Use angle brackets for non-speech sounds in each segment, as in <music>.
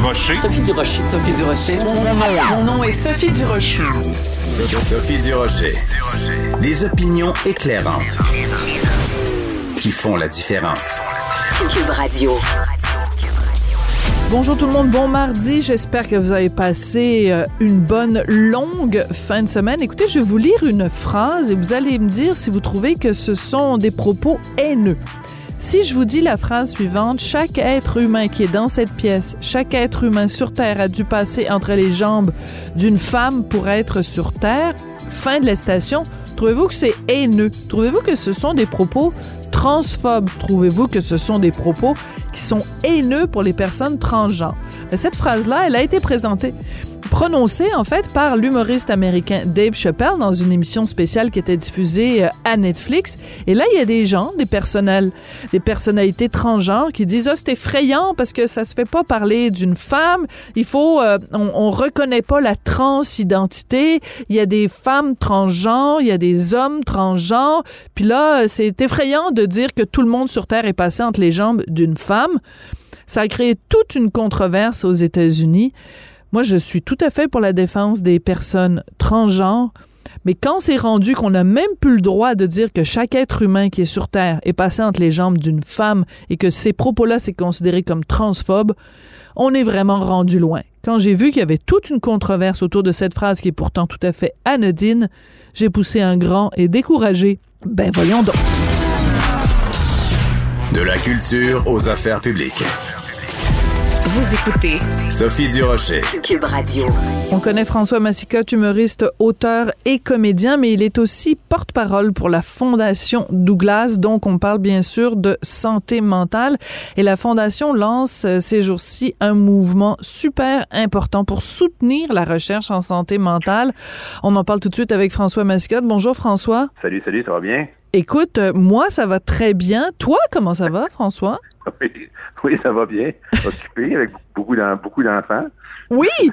Durocher. Sophie Durocher. Sophie Durocher. Mon nom, est Sophie Durocher. Sophie Durocher. Des opinions éclairantes qui font la différence. Cube Radio. Bonjour tout le monde, bon mardi. J'espère que vous avez passé euh, une bonne longue fin de semaine. Écoutez, je vais vous lire une phrase et vous allez me dire si vous trouvez que ce sont des propos haineux. Si je vous dis la phrase suivante, chaque être humain qui est dans cette pièce, chaque être humain sur Terre a dû passer entre les jambes d'une femme pour être sur Terre, fin de la station, trouvez-vous que c'est haineux? Trouvez-vous que ce sont des propos transphobes? Trouvez-vous que ce sont des propos qui sont haineux pour les personnes transgenres? Cette phrase-là, elle a été présentée prononcé en fait par l'humoriste américain Dave Chappelle dans une émission spéciale qui était diffusée euh, à Netflix. Et là, il y a des gens, des personnels, des personnalités transgenres qui disent ah c'est effrayant parce que ça se fait pas parler d'une femme. Il faut, euh, on, on reconnaît pas la transidentité. Il y a des femmes transgenres, il y a des hommes transgenres. Puis là, c'est effrayant de dire que tout le monde sur Terre est passé entre les jambes d'une femme. Ça a créé toute une controverse aux États-Unis. Moi, je suis tout à fait pour la défense des personnes transgenres, mais quand c'est rendu qu'on n'a même plus le droit de dire que chaque être humain qui est sur Terre est passé entre les jambes d'une femme et que ces propos-là, c'est considéré comme transphobe, on est vraiment rendu loin. Quand j'ai vu qu'il y avait toute une controverse autour de cette phrase qui est pourtant tout à fait anodine, j'ai poussé un grand et découragé. Ben voyons donc. De la culture aux affaires publiques. Vous écoutez Sophie Durocher. Cube Radio. On connaît François Massicotte, humoriste, auteur et comédien, mais il est aussi porte-parole pour la Fondation Douglas. Donc, on parle bien sûr de santé mentale. Et la Fondation lance euh, ces jours-ci un mouvement super important pour soutenir la recherche en santé mentale. On en parle tout de suite avec François Massicotte. Bonjour François. Salut, salut, ça va bien? Écoute, euh, moi, ça va très bien. Toi, comment ça va, François? Oui, <laughs> oui, ça va bien. Occupé avec beaucoup beaucoup d'enfants. Oui! <laughs>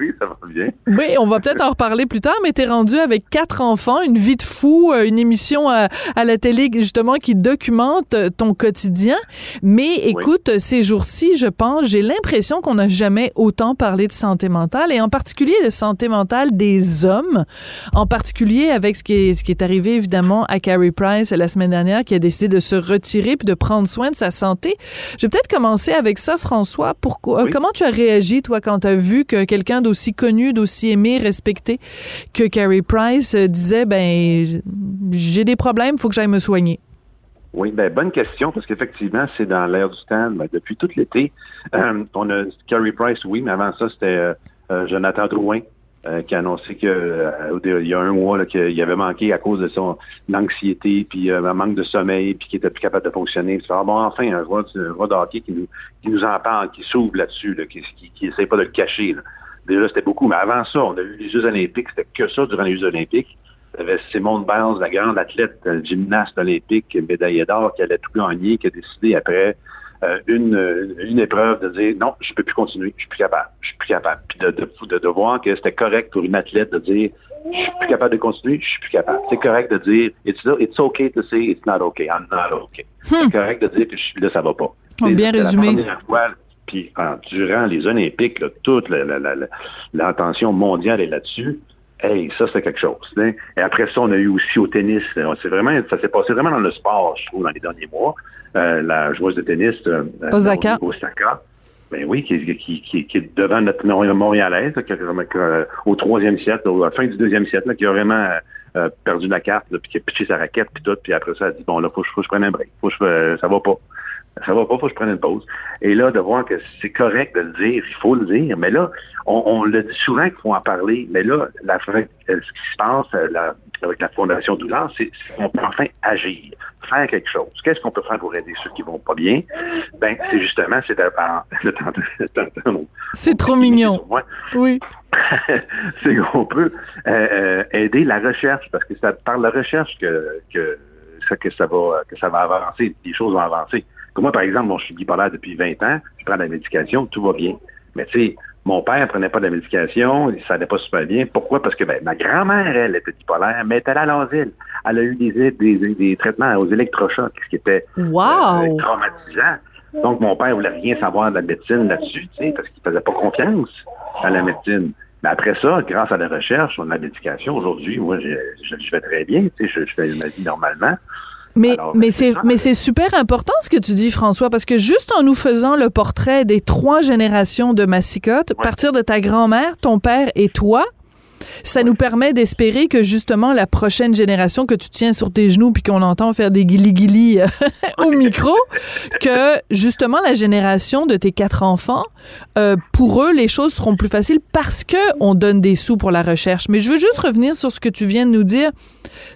oui, ça va bien. Oui, on va peut-être en reparler plus tard, mais t'es rendu avec quatre enfants, une vie de fou, euh, une émission à, à la télé justement qui documente euh, ton quotidien. Mais écoute, ces jours-ci, je pense, j'ai l'impression qu'on n'a jamais autant parlé de santé mentale et en particulier de santé mentale des hommes, en particulier avec ce qui est, ce qui est arrivé évidemment à Carrie Price la semaine dernière, qui a décidé de se retirer puis de prendre soin de sa santé. Je vais peut-être commencer avec ça, François. Pourquoi, euh, Oui. comment tu as réagi, toi, quand tu as vu que quelqu'un d'aussi connu, d'aussi aimé, respecté que Carrie Price euh, disait, ben, j'ai des problèmes, faut que j'aille me soigner? Oui, ben bonne question, parce qu'effectivement, c'est dans l'air du temps ben, depuis tout l'été. Euh, on a Carrie Price, oui, mais avant ça, c'était euh, Jonathan Drouin euh, qui a annoncé que euh, il y a un mois qu'il avait manqué à cause de son anxiété, puis euh, un manque de sommeil, puis qu'il était plus capable de fonctionner. Ah, bon, enfin, un de- un de hockey qui nous, qui nous en parle, qui s'ouvre là-dessus, là, qui, qui, pas de le cacher. Déjà, c'était beaucoup, mais avant ça, on a eu les Jeux olympiques, c'était que ça durant les Jeux olympiques. Il y avait Simone Biles, la grande athlète, gymnaste olympique, médaillée d'or, qui allait tout gagner, qui a décidé après euh, une, euh, une épreuve de dire non, je peux plus continuer, je suis plus capable, je suis plus capable. Puis de, de, de, de voir que c'était correct pour une athlète de dire je suis plus capable de continuer, je suis plus capable. C'est correct de dire it's, it's okay to say it's not okay, I'm not okay. C'est correct de dire que je là, ça va pas. Oh, bien la résumé. première fois, puis en- durant les Olympiques, là, toute la- la- la- la- l'attention mondiale est là-dessus. Hey, ça, c'est quelque chose. hein. Et après ça, on a eu aussi au tennis. euh, C'est vraiment, ça s'est passé vraiment dans le sport, je trouve, dans les derniers mois. Euh, la joueuse de tennis, euh, Osaka. Osaka. Ben oui, qui, qui, qui, qui est devant notre Mont- Montréalaise, qui euh, au troisième siècle, à la fin du deuxième siècle, là, qui a vraiment euh, perdu la carte, là, puis qui a pitché sa raquette, puis tout, puis après ça, elle a dit, bon, là, faut, que je- faut que je prenne un break. Faut que je, euh, ça va pas. Ça va pas, faut que je prenne une pause. Et là, de voir que c'est correct de le dire, il faut le dire, mais là, on, on le dit souvent qu'il faut en parler, mais là, la, euh, ce qui se passe euh, la- avec la Fondation Doulard, c'est qu'on peut enfin agir, faire quelque chose. Qu'est-ce qu'on peut faire pour aider ceux qui vont pas bien? Ben, c'est justement, c'est C'est trop mignon. Oui. <laughs> c'est qu'on peut euh, euh, aider la recherche, parce que c'est par la recherche que, que, ça, que, ça va, que ça va avancer, les choses vont avancer. Comme moi, par exemple, bon, je suis bipolaire depuis 20 ans, je prends de la médication, tout va bien. Mais tu sais, mon père prenait pas de la médication, ça allait pas super bien. Pourquoi? Parce que ben, ma grand-mère, elle, était bipolaire, mais elle allée à l'asile. Elle a eu des, des, des, des traitements aux électrochocs, ce qui était Wow! euh, traumatisant. Donc, mon père voulait rien savoir de la médecine là-dessus, parce qu'il faisait pas confiance à la médecine. Mais après ça, grâce à la recherche, sur la médication, aujourd'hui, moi, je, je, je, vais très bien, tu sais, je, je fais ma vie normalement. Mais, Alors, mais c'est mais c'est super important ce que tu dis François parce que juste en nous faisant le portrait des trois générations de massicotte, ouais. partir de ta grand-mère, ton père et toi, ça nous permet d'espérer que justement la prochaine génération que tu tiens sur tes genoux puis qu'on entend faire des guili-guili <laughs> au micro, que justement la génération de tes quatre enfants, euh, pour eux les choses seront plus faciles parce que on donne des sous pour la recherche. Mais je veux juste revenir sur ce que tu viens de nous dire.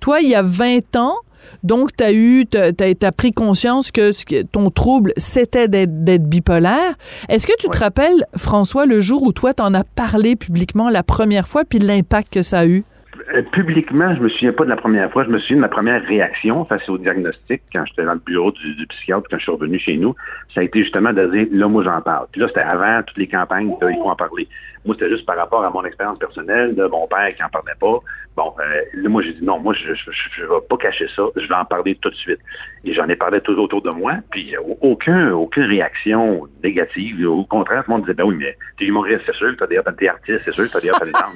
Toi, il y a 20 ans, donc, tu as eu, tu as, pris conscience que ton trouble, c'était d'être bipolaire. Est-ce que tu te rappelles, François, le jour où toi, t'en as parlé publiquement la première fois, puis l'impact que ça a eu? Euh, publiquement, je me souviens pas de la première fois. Je me souviens de ma première réaction face au diagnostic quand j'étais dans le bureau du, du, psychiatre, quand je suis revenu chez nous. Ça a été justement de dire, là, moi, j'en parle. Puis là, c'était avant toutes les campagnes, là, il faut en parler. Moi, c'était juste par rapport à mon expérience personnelle de mon père qui en parlait pas. Bon, euh, là, moi, j'ai dit non, moi, je, je, vais pas cacher ça. Je vais en parler tout de suite. Et j'en ai parlé tout autour de moi. Puis aucun, aucune réaction négative. Au contraire, tout le monde disait, ben oui, mais t'es humoriste, c'est sûr, t'as des t'es artiste, c'est sûr, t'as des talents.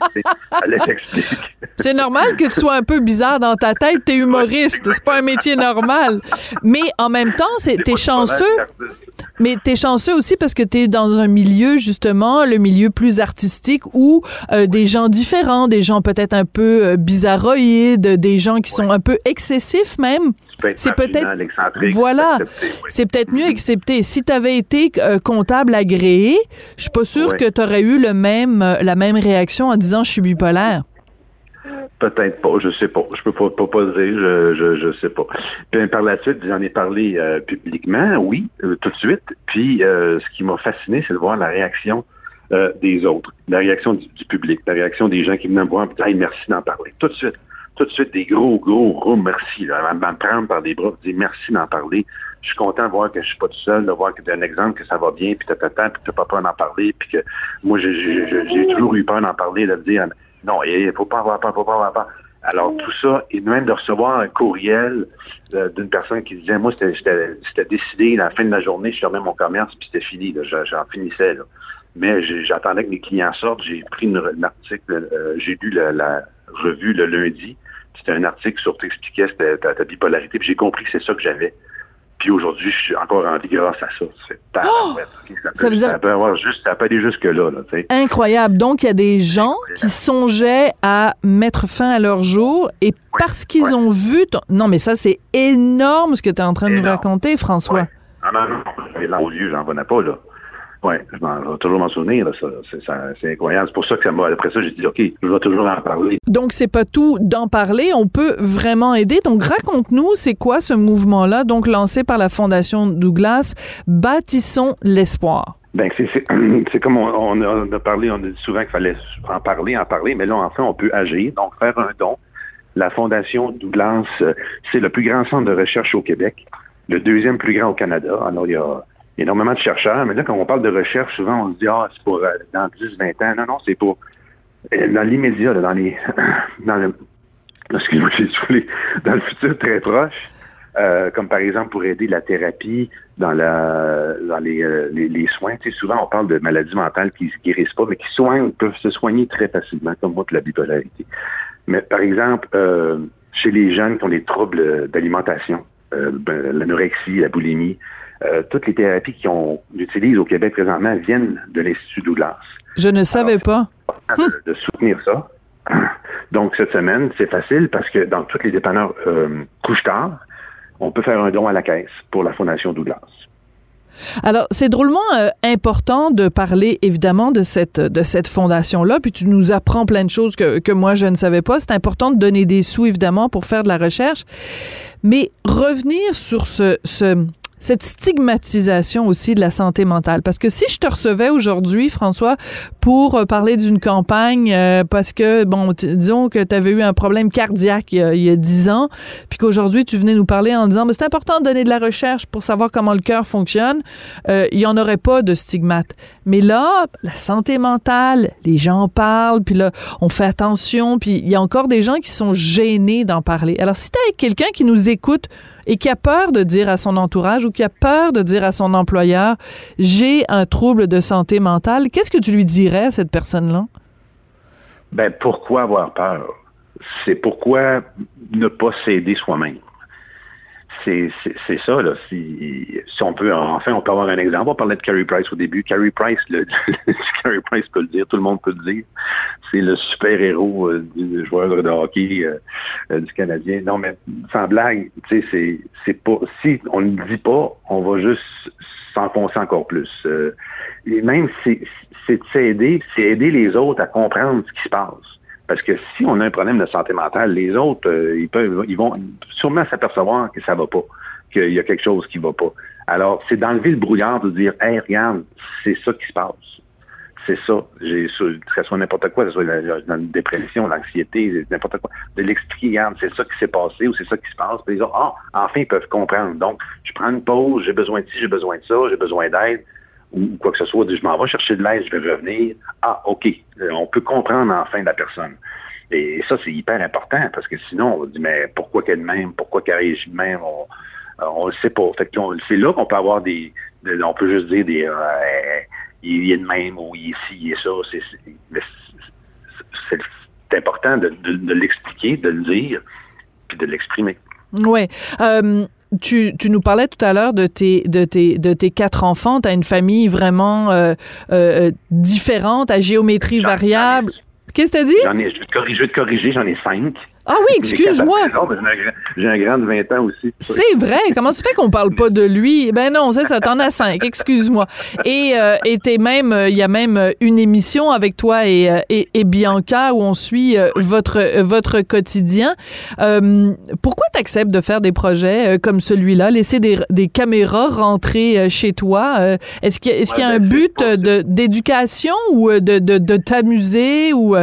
<laughs> Allez, t'explique. C'est normal que tu sois un peu bizarre dans ta tête. T'es humoriste. C'est pas un métier normal. Mais en même temps, t'es chanceux. Mais t'es chanceux aussi parce que t'es dans un milieu, justement, le milieu plus artistique où euh, des gens différents, des gens peut-être un peu euh, bizarroïdes, des gens qui sont un peu excessifs même. C'est peut-être voilà, c'est peut-être mieux accepté. Si tu avais été euh, comptable agréé, je suis pas sûre que tu aurais eu le même la même réaction en disant je suis bipolaire. Peut-être pas, je sais pas. Je peux pas, pas, pas dire, je, je, je sais pas. Puis par la suite, j'en ai parlé euh, publiquement, oui, euh, tout de suite. Puis euh, ce qui m'a fasciné, c'est de voir la réaction euh, des autres, la réaction du, du, public, la réaction des gens qui venaient me voir, hey, merci d'en parler. Tout de suite. Tout de suite, des gros, gros, gros merci, là, à me prendre par des bras, dire merci d'en parler. Je suis content de voir que je suis pas tout seul, de voir que tu as un exemple, que ça va bien, puis tu as puis tu pas peur d'en parler, puis que moi, j'ai toujours eu peur d'en parler, de dire non, il ne faut pas avoir peur, faut pas avoir peur. Alors, tout ça, et même de recevoir un courriel euh, d'une personne qui disait, moi, c'était décidé, à la fin de la journée, je fermais mon commerce, puis c'était fini, j'en finissais. Là. Mais j'attendais que mes clients sortent, j'ai pris une, un article, euh, j'ai lu la, la, revue le lundi, c'était un article sur t'expliquait ta, ta bipolarité, puis j'ai compris que c'est ça que j'avais. Puis aujourd'hui, je suis encore en vie grâce à ça. C'est oh! ça, ça, peut, dire... ça peut avoir juste, ça peut aller jusque-là. Là, Incroyable. Donc, il y a des gens qui songeaient à mettre fin à leur jour et parce qu'ils ont vu... Ton... Non, mais ça, c'est énorme ce que tu es en train de nous raconter, François. Ah non, non, là, aux yeux, j'en venais pas, là. Oui, je, je vais toujours m'en souvenir. C'est incroyable. C'est pour ça que ça m'a. Après ça, j'ai dit OK, je vais toujours en parler. Donc, c'est pas tout d'en parler. On peut vraiment aider. Donc, raconte-nous, c'est quoi ce mouvement-là, donc lancé par la Fondation Douglas, Bâtissons l'espoir? Ben c'est <clears throat> comme on, on, a, on, a, parlé, on a dit souvent qu'il fallait en parler, en parler, mais là, enfin, on peut agir. Donc, faire un don. La Fondation Douglas, c'est le plus grand centre de recherche au Québec, le deuxième plus grand au Canada. Alors, il y a énormément de chercheurs, mais là, quand on parle de recherche, souvent, on se dit, ah, c'est pour euh, dans 10, 20 ans. Non, non, c'est pour euh, dans l'immédiat, dans les, <coughs> dans le, excusez-moi, j'ai dans le futur très proche, euh, comme par exemple pour aider la thérapie dans la, dans les, euh, les, les, soins. Tu sais, souvent, on parle de maladies mentales qui ne se guérissent pas, mais qui soignent, peuvent se soigner très facilement, comme moi, la bipolarité. Mais par exemple, chez les jeunes qui ont des troubles d'alimentation, ben, l'anorexie, la boulimie, euh, toutes les thérapies qu'on utilise au Québec présentement viennent de l'Institut Douglas. Je ne savais Alors, pas. De, de, soutenir ça. <clears throat> Donc, cette semaine, c'est facile parce que dans tous les dépanneurs euh, couche-tard, on peut faire un don à la caisse pour la Fondation Douglas. Alors, c'est drôlement euh, important de parler évidemment de cette de cette fondation là, puis tu nous apprends plein de choses que, que moi je ne savais pas. C'est important de donner des sous évidemment pour faire de la recherche, mais revenir sur ce, ce cette stigmatisation aussi de la santé mentale. Parce que si je te recevais aujourd'hui, François, pour euh, parler d'une campagne, euh, parce que, bon, disons que tu avais eu un problème cardiaque il y a dix ans, puis qu'aujourd'hui, tu venais nous parler en disant, c'est important de donner de la recherche pour savoir comment le cœur fonctionne, euh, il n'y en aurait pas de stigmate. Mais là, la santé mentale, les gens parlent, puis là, on fait attention, puis il y a encore des gens qui sont gênés d'en parler. Alors, si tu quelqu'un qui nous écoute, et qui a peur de dire à son entourage ou qui a peur de dire à son employeur, j'ai un trouble de santé mentale, qu'est-ce que tu lui dirais à cette personne-là? Ben, pourquoi avoir peur? C'est pourquoi ne pas s'aider soi-même? C'est ça, là. Si, si, on peut, enfin, on peut avoir un exemple. On parlait de Carey Price au début. Carey Price, le, <laughs> Price peut le dire, tout le monde peut le dire. C'est le super-héros euh, du joueur de hockey euh, euh, du Canadien. Non, mais sans blague, tu sais, c'est pas. Si on ne le dit pas, on va juste s'enfoncer encore plus. et même, c'est de s'aider, c'est aider les autres à comprendre ce qui se passe. Parce que si on a un problème de santé mentale, les autres, euh, ils peuvent, ils vont sûrement s'apercevoir que ça va pas, qu'il y a quelque chose qui va pas. Alors, c'est d'enlever le brouillard de dire, hey, regarde, c'est ça qui se passe. C'est ça. Que ce soit n'importe quoi, que ce soit la, dépression, l'anxiété, n'importe quoi. De l'expliquer, regarde, c'est ça qui s'est passé ou c'est ça qui se passe. Puis les autres, ah, enfin, ils peuvent comprendre. Donc, je prends une pause, j'ai besoin de ci, j'ai besoin de ça, j'ai besoin d'aide ou quoi que ce soit, je m'en vais chercher de l'aide, je vais revenir. Ah, OK, euh, on peut comprendre enfin la personne. Et ça, c'est hyper important parce que sinon, on dit, mais pourquoi qu'elle même, pourquoi qu'elle réagit de même, on, on le sait pas. Fait c'est là qu'on peut avoir des, on peut juste dire des, euh, il est de même ou il est ci, il est ça. C'est, important de, l'expliquer, de le dire, puis de l'exprimer. Oui. Euh, tu, tu, nous parlais tout à l'heure de tes, de, tes, de tes quatre enfants. Tu as une famille vraiment euh, euh, différente, à géométrie variable. Qu'est-ce que tu as dit? J'en ai, je vais te corriger, j'en ai cinq. Ah oui, excuse-moi. J'ai un grand de 20 ans aussi. C'est vrai. Comment tu fais qu'on parle pas de lui? Ben non, c'est ça, t'en as cinq, excuse-moi. Et euh, même, il y a même une émission avec toi et, euh, et, et Bianca où on suit euh, votre, euh, votre quotidien. Euh, pourquoi tu acceptes de faire des projets comme celui-là, laisser des, des caméras rentrer chez toi? Est-ce qu'il y, est qu'il y a un ben, but d'éducation ou de, de, de t'amuser ou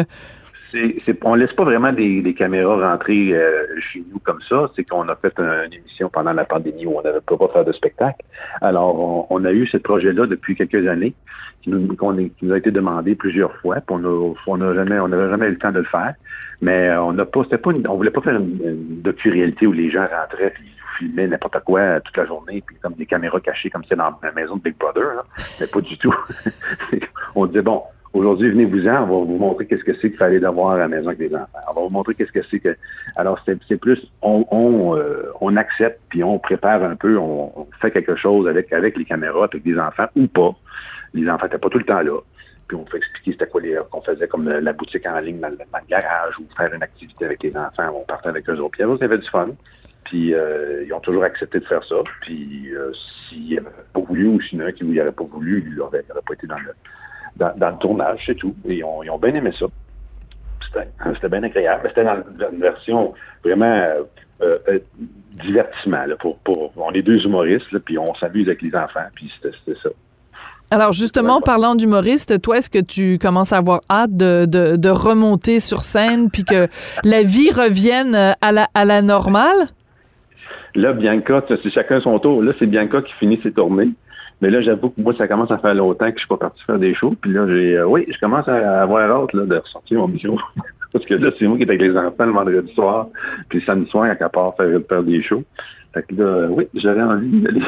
c'est, on laisse pas vraiment des, caméras rentrer euh, chez nous comme ça. C'est qu'on a fait une émission pendant la pandémie où on n'avait pas faire de spectacle. Alors, on, a eu ce projet-là depuis quelques années qui nous, a été demandé plusieurs fois. Puis on n'avait jamais eu le temps de le faire. Mais on n'a pas, pas, on voulait pas faire une, docu-réalité où les gens rentraient et filmaient n'importe quoi toute la journée, puis comme des caméras cachées comme c'est dans la maison de Big Brother. Mais pas du tout. <laughs> on disait bon Aujourd'hui, venez-vous-en, on va vous montrer qu'est-ce que c'est qu'il fallait d'avoir à la maison avec les enfants. On va vous montrer qu'est-ce que c'est que. Alors, c'est plus, on, on, euh, on, accepte, puis on prépare un peu, on, fait quelque chose avec, avec les caméras, avec les enfants ou pas. Les enfants n'étaient pas tout le temps là. Puis on fait expliquer c'était quoi qu'on faisait comme la boutique en ligne dans le, garage ou faire une activité avec les enfants. On partait avec eux autres. Puis ça avait du fun. Puis euh, ils ont toujours accepté de faire ça. Puis euh, s'ils n'avaient pas voulu ou s'il y en a n'aurait pas voulu, il n'aurait pas été dans le dans, le tournage, c'est tout. Et ils ont, ils ont bien aimé ça. C'était bien agréable. C'était dans une version vraiment euh, euh, divertissement. Là, pour, pour, on est deux humoristes, là, puis on s'amuse avec les enfants, puis c'était ça. Alors justement, parlant d'humoriste, toi, est-ce que tu commences à avoir hâte de, de, de remonter sur scène, puis que la vie revienne à la, à la normale? Là, Bianca, c'est chacun son tour. Là, c'est Bianca qui finit ses tournées. Mais là, j'avoue que moi, ça commence à faire longtemps que je suis pas parti faire des shows. Puis là, j'ai, euh, oui, je commence à avoir hâte là, de ressortir mon mission. <laughs> Parce que là, c'est moi qui est avec les enfants le vendredi soir. Puis samedi soir, à part faire, faire des shows. Fait que là, oui, j'avais envie d'aller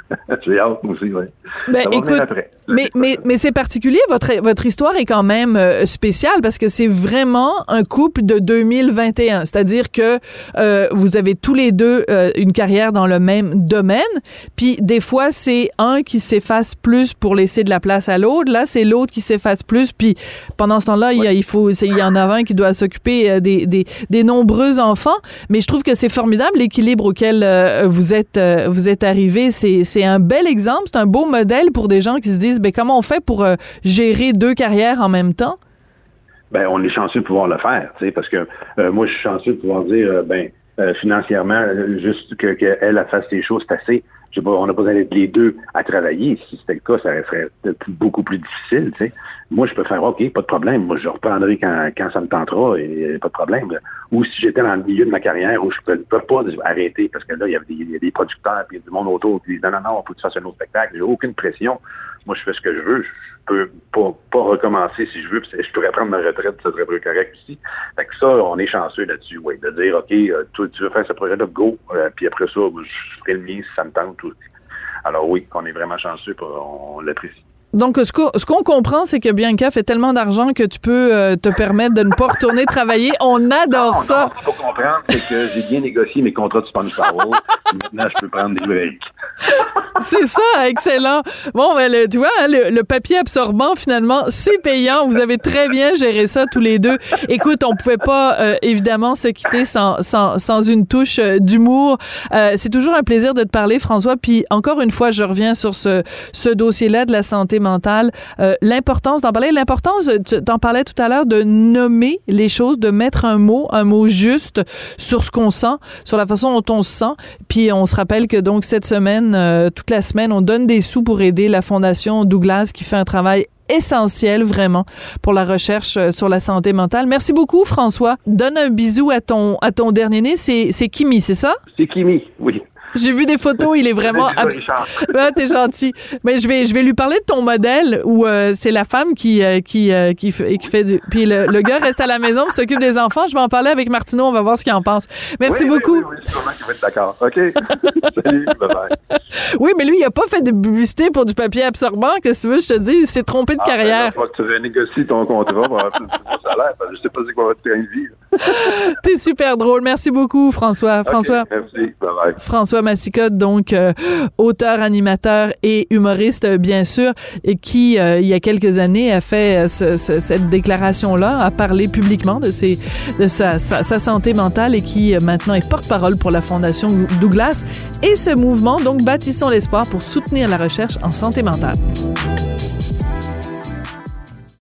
<laughs> J'ai hâte aussi, oui. Ben, écoute, mais, mais, mais c'est particulier, votre, votre histoire est quand même euh, spéciale parce que c'est vraiment un couple de 2021. C'est-à-dire que euh, vous avez tous les deux euh, une carrière dans le même domaine, puis des fois, c'est un qui s'efface plus pour laisser de la place à l'autre. Là, c'est l'autre qui s'efface plus, puis pendant ce temps-là, il, il, faut, il y en a un qui doit s'occuper des, des, des, nombreux enfants. Mais je trouve que c'est formidable l'équilibre auquel vous êtes, vous êtes arrivé. C'est c'est un bel exemple, c'est un beau modèle pour des gens qui se disent, ben, comment on fait pour euh, gérer deux carrières en même temps? Ben, on est chanceux de pouvoir le faire, parce que euh, moi, je suis chanceux de pouvoir dire, euh, ben, financièrement, juste qu'elle que fasse ses choses, c'est assez on n'a pas besoin d'être les deux à travailler. Si c'était le cas, ça serait beaucoup plus difficile. Moi, je peux faire OK, pas de problème. Moi, je reprendrai quand, quand ça me tentera et pas de problème. Ou si j'étais dans le milieu de ma carrière où je ne peux, pas arrêter parce que là, il y, a des, producteurs et du monde autour qui disent non, non, non, faut que tu fasses un autre spectacle. J'ai aucune pression moi, je fais ce que je veux. Je peux pas, recommencer si je veux. puis Je pourrais prendre ma retraite, ça serait correct ici. Fait ça, on est chanceux là-dessus, oui. De dire, OK, euh, tu veux faire ce projet-là, go. Euh, puis après ça, je ferai le mien si ça me tente. aussi. Alors oui, on est vraiment chanceux, on, on l'apprécie. Donc, ce qu'on qu'on comprend, c'est que Bianca fait tellement d'argent que tu peux euh, te permettre de ne pas retourner travailler. On adore Non, ça. non, ce qu'il faut comprendre, c'est que j'ai bien négocié mes contrats de Sponge Power. Maintenant, je peux prendre des breaks. C'est ça, excellent. Bon, ben, le- tu vois, hein, le, le papier absorbant, finalement, c'est payant. Vous avez très bien géré ça tous les deux. Écoute, on pouvait pas, euh, évidemment, se quitter sans, sans, sans une touche euh, d'humour. Euh, c'est toujours un plaisir de te parler, François. Puis, encore une fois, je reviens sur ce, ce dossier-là de la santé Euh, l'importance d'en parler, l'importance, t'en parlais tout à l'heure, de nommer les choses, de mettre un mot, un mot juste sur ce qu'on sent, sur la façon dont on se sent. Puis on se rappelle que donc cette semaine, euh, toute la semaine, on donne des sous pour aider la Fondation Douglas qui fait un travail essentiel vraiment pour la recherche euh, sur la santé mentale. Merci beaucoup François. Donne un bisou à ton à ton dernier né, c'est Kimi, c'est ça? C'est Kimi, oui. J'ai vu des photos, il est vraiment abs- <laughs> ah, t'es gentil. Mais je vais, je vais lui parler de ton modèle où euh, c'est la femme qui, euh, qui, euh, qui, fait, qui fait. du- Puis le, le gars reste à la maison, s'occupe des enfants. Je vais en parler avec Martineau, on va voir ce qu'il en pense. Merci Oui, beaucoup. Oui, oui, d'accord. OK. <laughs> Salut, bye-bye. Oui, mais lui, il a pas fait de publicité pour du papier absorbant. Qu'est-ce que tu veux, je te dis, il s'est trompé de Ah, ben, carrière. Il faut que tu rénégocies ton contrat pour avoir plus de salaire. Je sais pas c'est quoi votre train de vie. là. <laughs> T'es super drôle. Merci beaucoup, François. François. Merci. Bye-bye. François Massicotte, donc euh, auteur, animateur et humoriste, euh, bien sûr, et qui, euh, il y a quelques années, a fait ce- ce- cette déclaration-là, a parlé publiquement de, sa, sa- sa santé mentale et qui maintenant est porte-parole pour la Fondation Douglas et ce mouvement, donc Bâtissons l'espoir pour soutenir la recherche en santé mentale.